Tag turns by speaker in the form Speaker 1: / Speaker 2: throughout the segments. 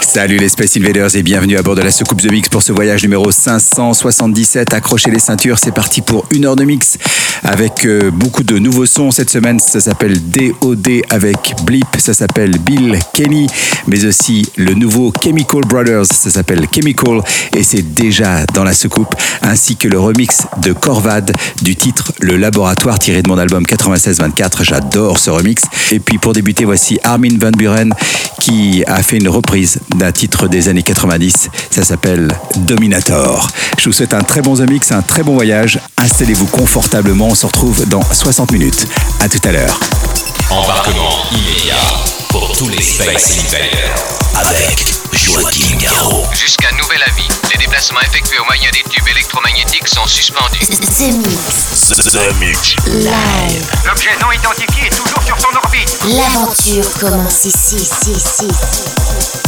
Speaker 1: Salut les Space Invaders et bienvenue à bord de la soucoupe The Mix pour ce voyage numéro 577. Accrochez les ceintures, c'est parti pour une heure de mix avec euh, beaucoup de nouveaux sons. Cette semaine, ça s'appelle DOD avec Blip, ça s'appelle Bill Kenny, mais aussi le nouveau Chemical Brothers, ça s'appelle Chemical et c'est déjà dans la soucoupe, ainsi que le remix de Corvad du titre Le Laboratoire tiré de mon album 96-24. J'adore ce remix. Et puis pour débuter, voici Armin Van Buren qui a fait une reprise d'un titre des années 90. Ça s'appelle Dominator. Je vous souhaite un très bon The Mix, un très bon voyage. Installez-vous confortablement. On se retrouve dans 60 minutes. À tout à l'heure.
Speaker 2: Embarquement immédiat pour tous les Space Invaders.
Speaker 3: Avec Joachim Garraud.
Speaker 4: Jusqu'à nouvel avis, les déplacements effectués au moyen des tubes électromagnétiques sont suspendus.
Speaker 5: The Mix.
Speaker 3: The, the Mix.
Speaker 5: Live.
Speaker 4: L'objet non identifié est toujours sur son orbite.
Speaker 5: L'aventure commence ici, ici, ici. ici.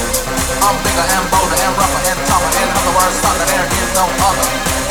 Speaker 6: I'm bigger and bolder and rougher and tougher. In other words, sucker, there is no other.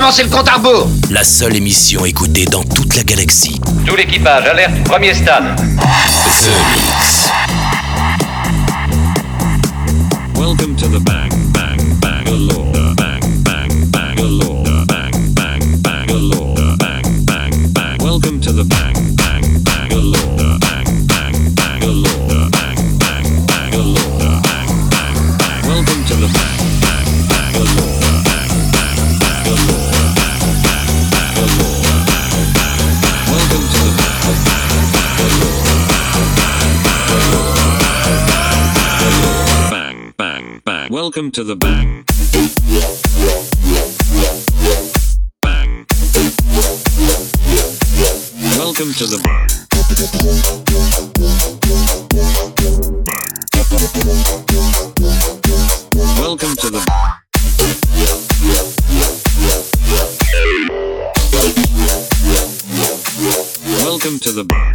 Speaker 7: Le compte à rebours
Speaker 3: la seule émission écoutée dans toute la galaxie.
Speaker 4: Tout l'équipage, alerte, premier stade.
Speaker 3: The Mix.
Speaker 2: Welcome to the Bang Bang Bangalore. Bang Bang Bangalore. Bang Bang Bangalore. Bang Bang Bang. Welcome to the Bang Bang Bangalore. Welcome to the bang. Bang. Welcome to the bang. Welcome to the bang. Welcome to the bang.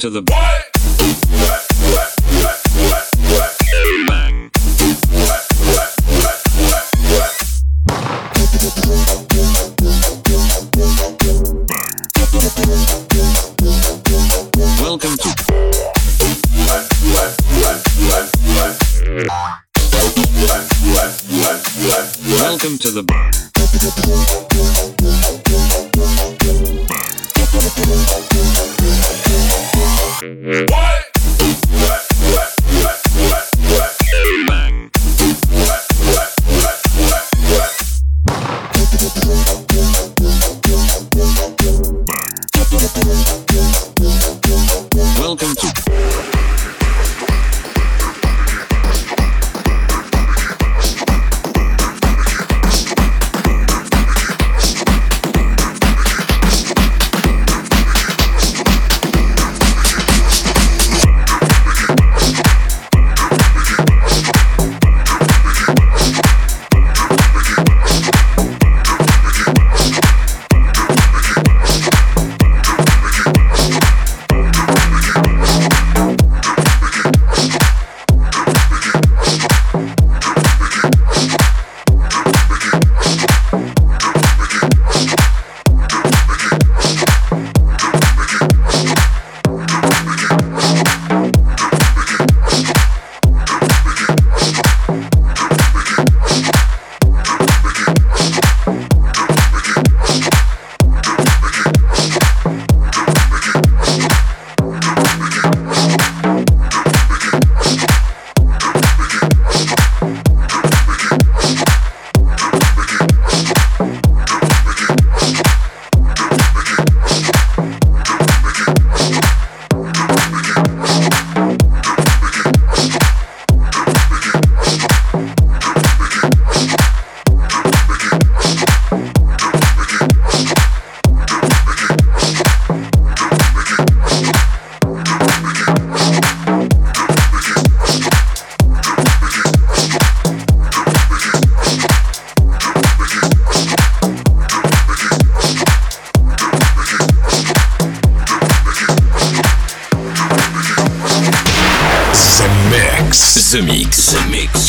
Speaker 2: To the bang. Welcome to Welcome to the Bang.
Speaker 8: What?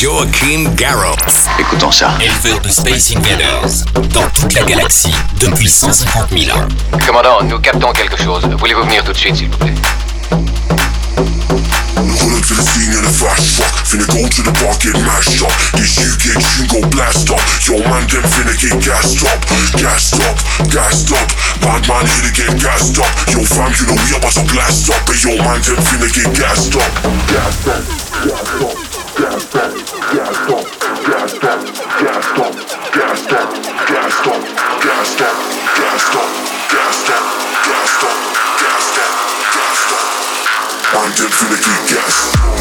Speaker 8: Joachim Garraud.
Speaker 9: Écoutons ça.
Speaker 8: Éleveur de Space Invaders. Dans toute la galaxie, depuis 150 000 ans.
Speaker 4: Commandant, nous captons quelque chose. Voulez-vous venir tout de suite, s'il vous plaît?
Speaker 7: Up to the scene in a fast truck. Finna go to the bar, get mashed up. This UK tune go blast up. Yo, man, them finna get gassed up. Gassed up, gassed up. Bad man here to get gassed up. Yo, fam, you know we about to blast up. But yo, man, them finna get gassed up. Gassed up, gassed up, I'm definitely gas.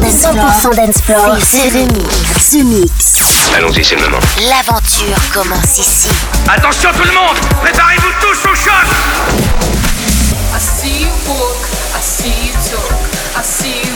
Speaker 5: 100% dance 100% dance floor. C'est The Mix. The Mix.
Speaker 4: Allons-y, c'est le moment.
Speaker 5: L'aventure commence ici.
Speaker 10: Attention tout le monde Préparez-vous tous au choc
Speaker 11: I see you walk, I see you talk, I see you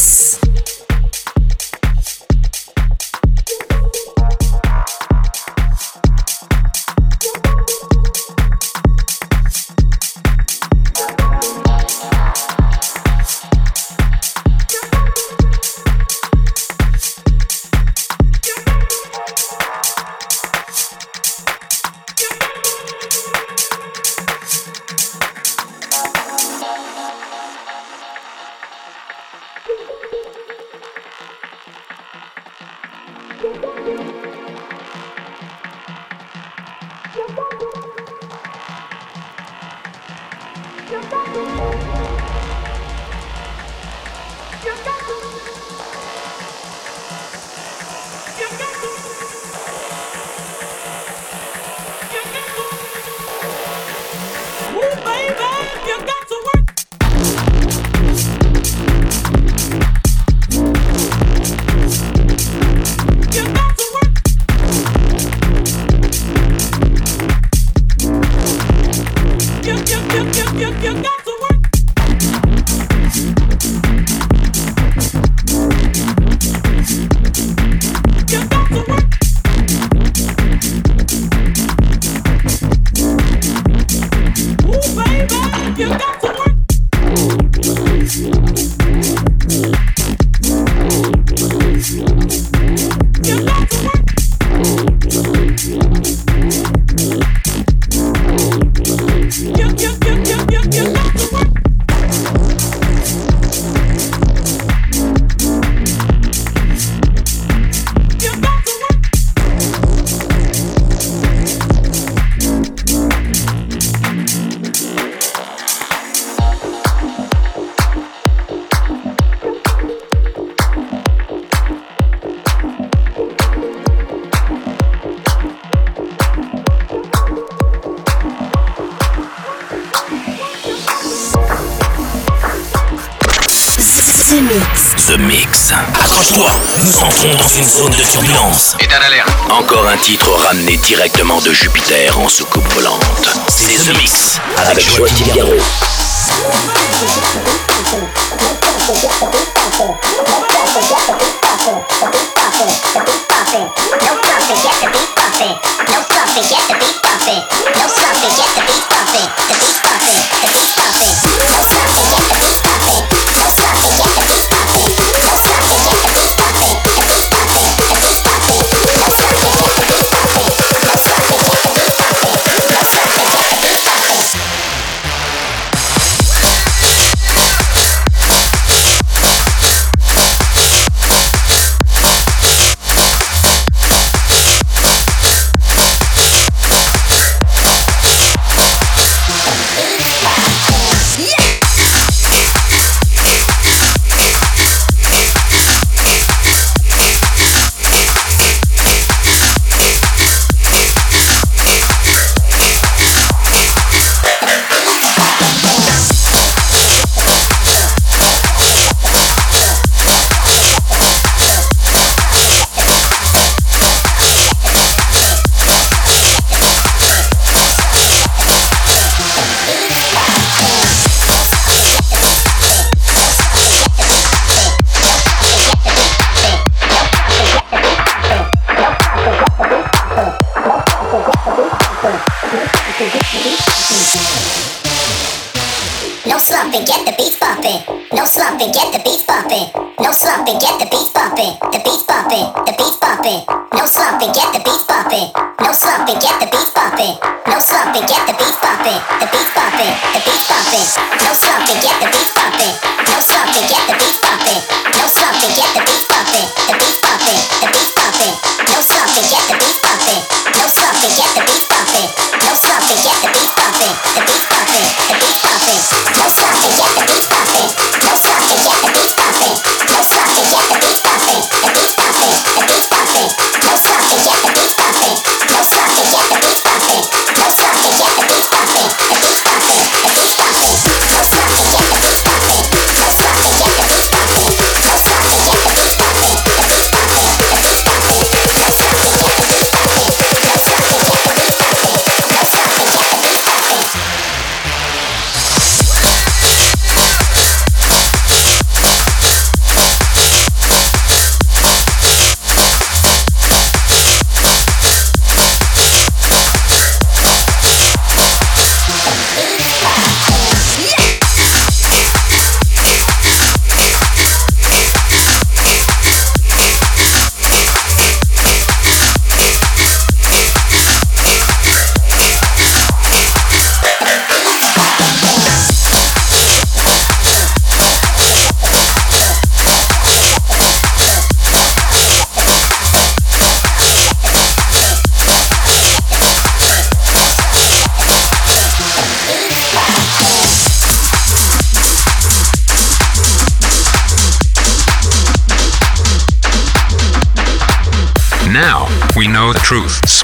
Speaker 12: de Jupiter en soucoupe volante. C'est The Mix avec,
Speaker 13: avec Joachim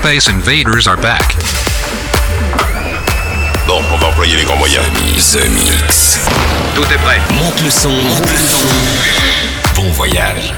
Speaker 13: Space invaders are back.
Speaker 8: Bon, on va employer les grands moyens. The Mix.
Speaker 13: Tout est prêt.
Speaker 8: Monte le son. Monte le son. Bon voyage.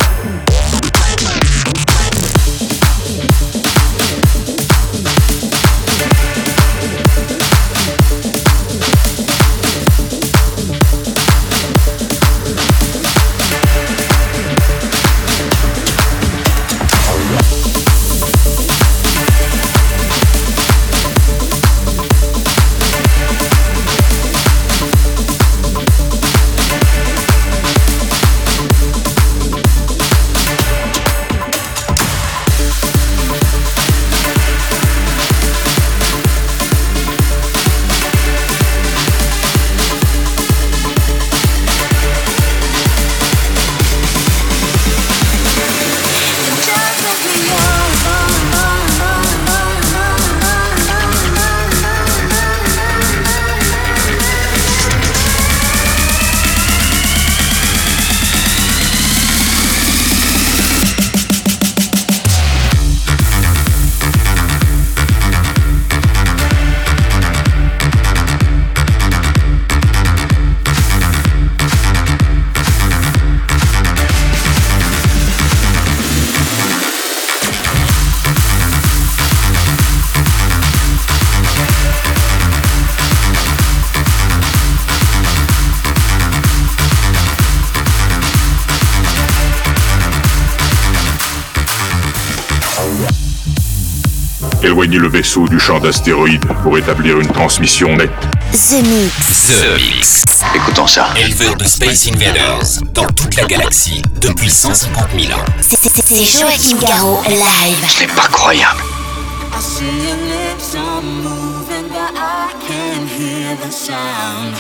Speaker 14: Éloignez le vaisseau du champ d'astéroïdes pour établir une transmission nette.
Speaker 5: The Mix.
Speaker 8: The Mix.
Speaker 9: Écoutons ça.
Speaker 8: Éleveur de Space Invaders dans toute la galaxie depuis 150 000 ans.
Speaker 5: C'est- c'est- C'est Joachim Garraud live.
Speaker 9: Ce n'est pas croyable.
Speaker 15: I see your lips are moving, but I can hear the sound.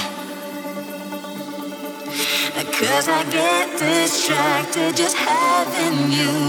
Speaker 15: Cause I get distracted just having you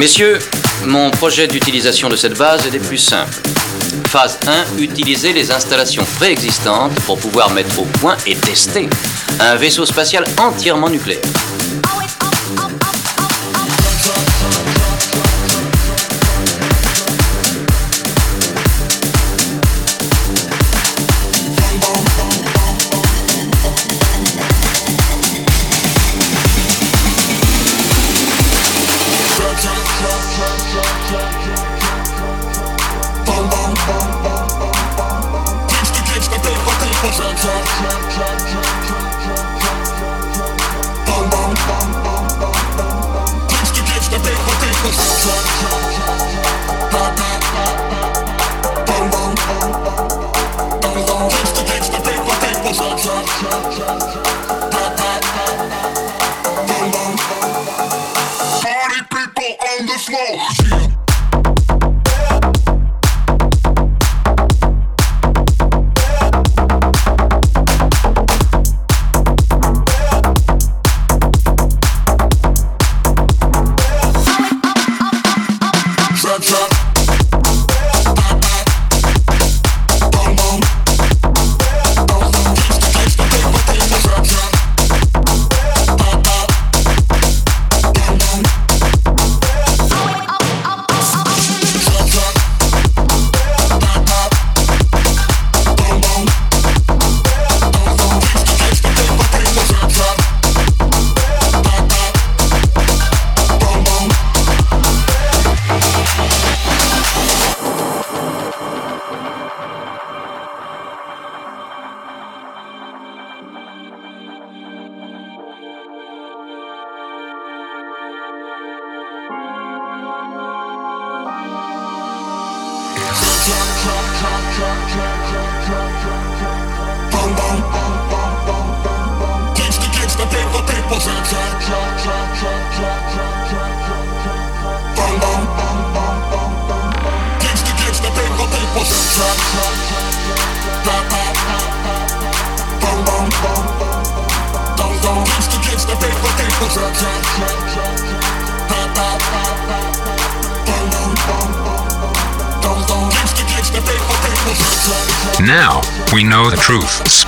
Speaker 4: Messieurs, mon projet d'utilisation de cette base est des plus simples. Phase 1, utiliser les installations préexistantes pour pouvoir mettre au point et tester un vaisseau spatial entièrement nucléaire.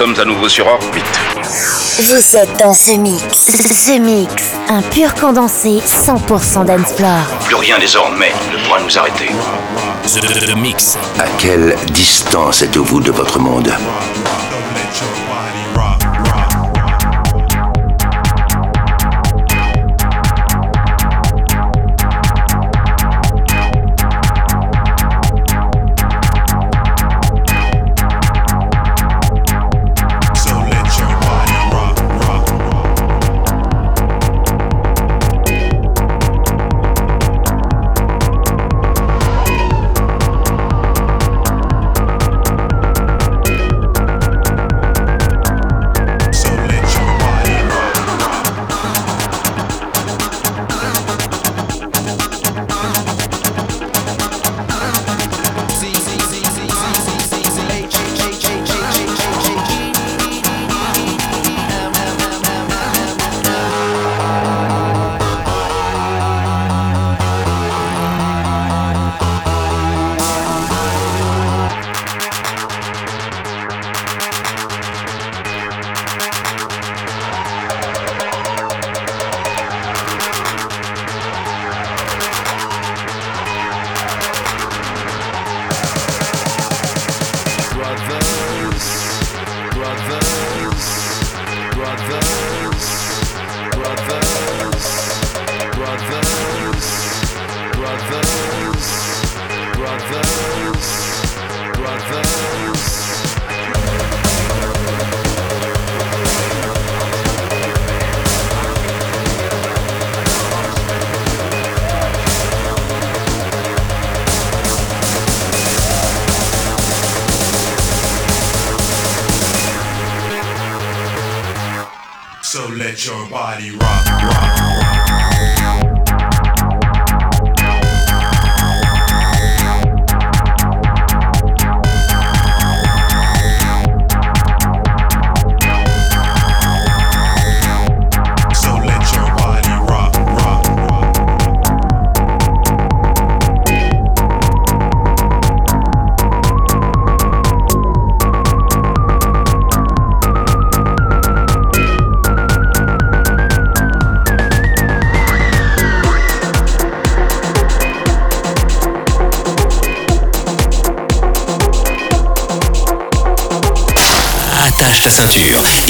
Speaker 16: Sommes à nouveau sur orbite.
Speaker 5: Vous êtes dans The Mix. The Mix, un pur condensé 100% dancefloor.
Speaker 16: Plus rien désormais ne pourra nous arrêter.
Speaker 3: The Mix.
Speaker 17: À quelle distance êtes-vous de votre monde?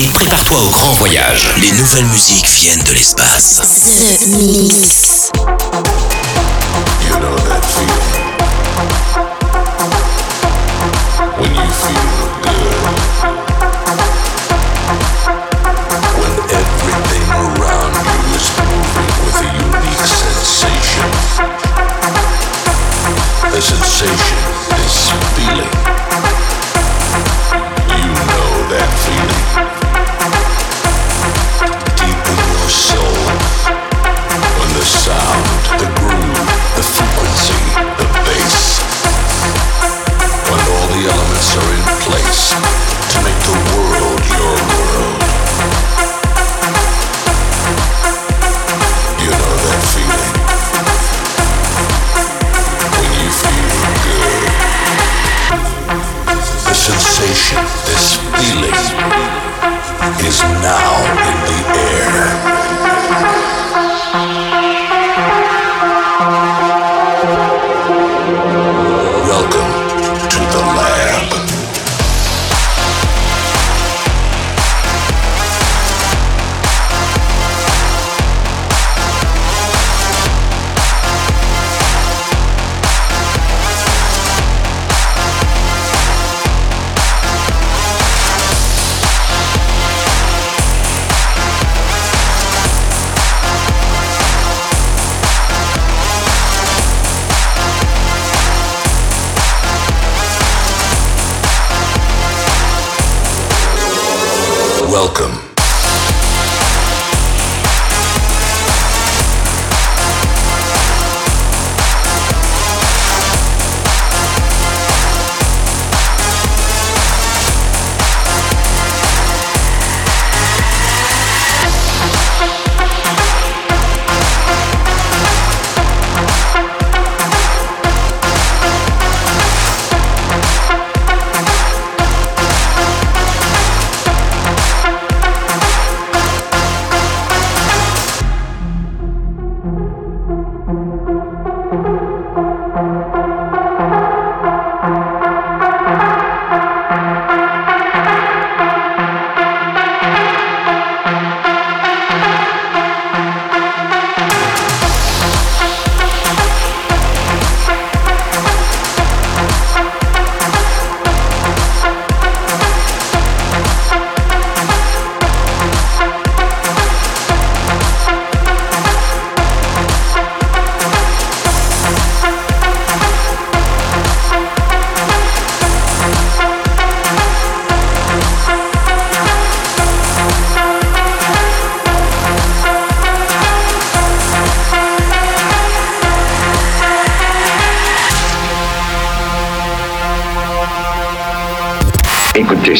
Speaker 3: Et prépare-toi au grand voyage. Les nouvelles musiques viennent de l'espace.
Speaker 18: Welcome.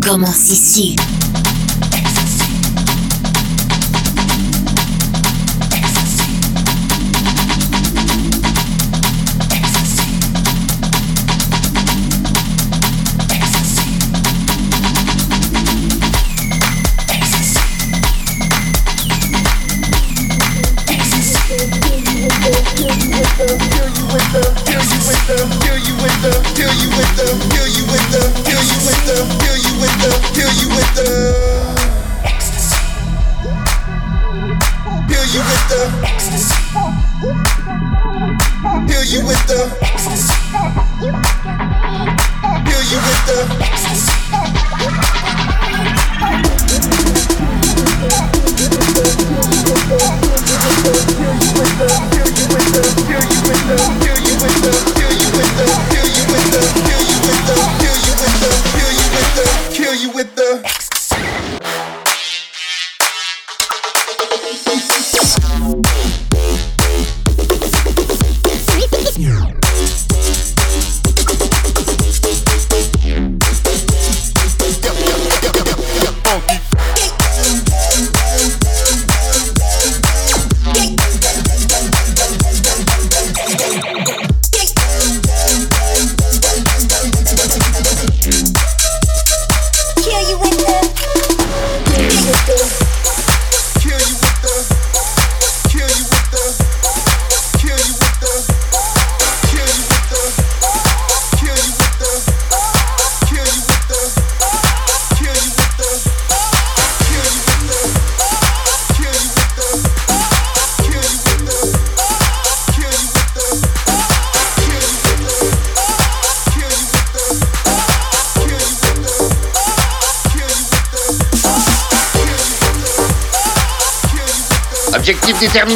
Speaker 5: commence ici. L'aventure commence ici.
Speaker 19: Objectif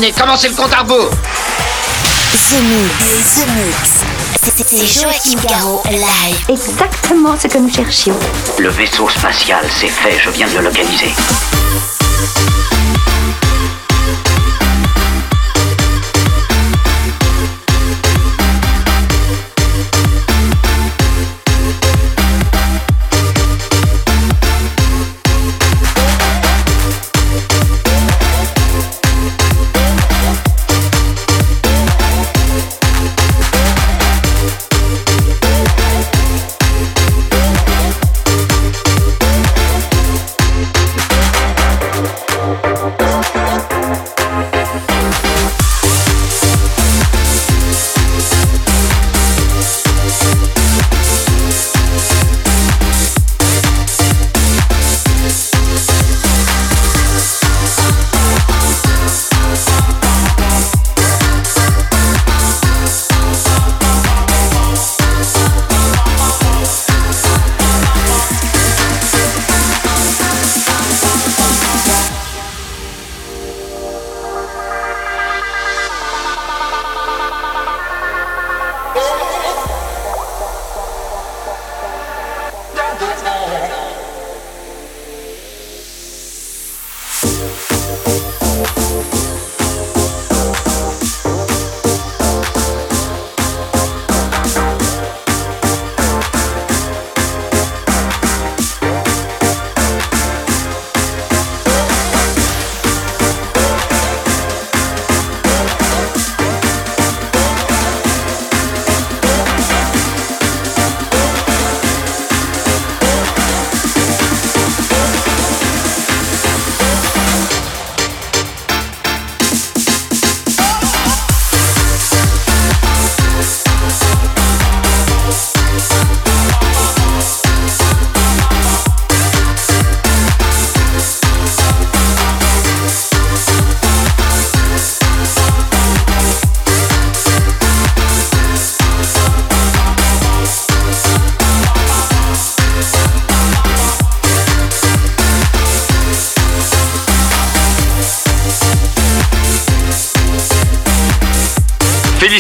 Speaker 19: commencez le compte à rebours
Speaker 5: The Mix, The Mix. C'est Joachim Garraud live.
Speaker 20: Exactement ce que nous cherchions.
Speaker 9: Le vaisseau spatial, c'est fait, je viens de le localiser.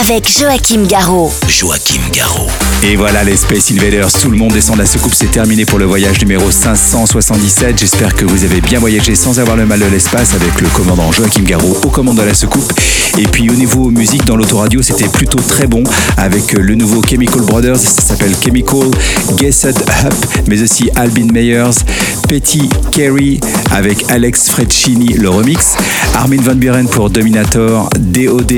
Speaker 5: Avec Joachim Garraud.
Speaker 3: Joachim Garraud.
Speaker 1: Et voilà les Space Invaders, tout le monde descend de la soucoupe, c'est terminé pour le voyage numéro 577. J'espère que vous avez bien voyagé sans avoir le mal de l'espace avec le commandant Joachim Garraud au commande de la soucoupe. Et puis au niveau musique dans l'autoradio, c'était plutôt très bon avec le nouveau Chemical Brothers, ça s'appelle Chemical, Guessed Up, mais aussi Albin Meyers, Petty Carey avec Alex Frecchini, le remix, Armin Van Buren pour Dominator, DOD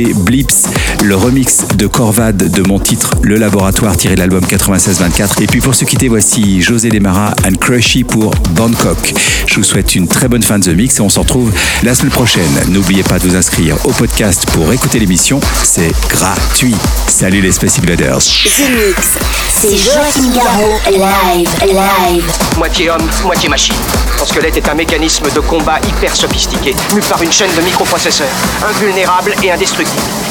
Speaker 1: Le remix de Corvad de mon titre Le Laboratoire tiré de l'album 96-24. Et puis pour se quitter, voici José Demara and Crushy pour Bangkok. Je vous souhaite une très bonne fin de The Mix et on se retrouve la semaine prochaine. N'oubliez pas de vous inscrire au podcast pour écouter l'émission, c'est gratuit. Salut les Space Invaders.
Speaker 5: The Mix. C'est Joachim Garraud, live, live.
Speaker 19: Moitié homme, moitié machine. Son squelette est un mécanisme de combat hyper sophistiqué, mu par une chaîne de microprocesseurs, invulnérable et indestructible.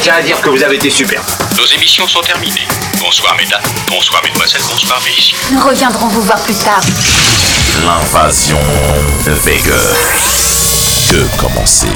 Speaker 16: Tiens à dire que vous avez été super.
Speaker 4: Nos émissions sont terminées. Bonsoir mesdames, bonsoir mesdemoiselles, bonsoir messieurs.
Speaker 20: Nous reviendrons vous voir plus tard.
Speaker 12: L'invasion Vega. Que commencer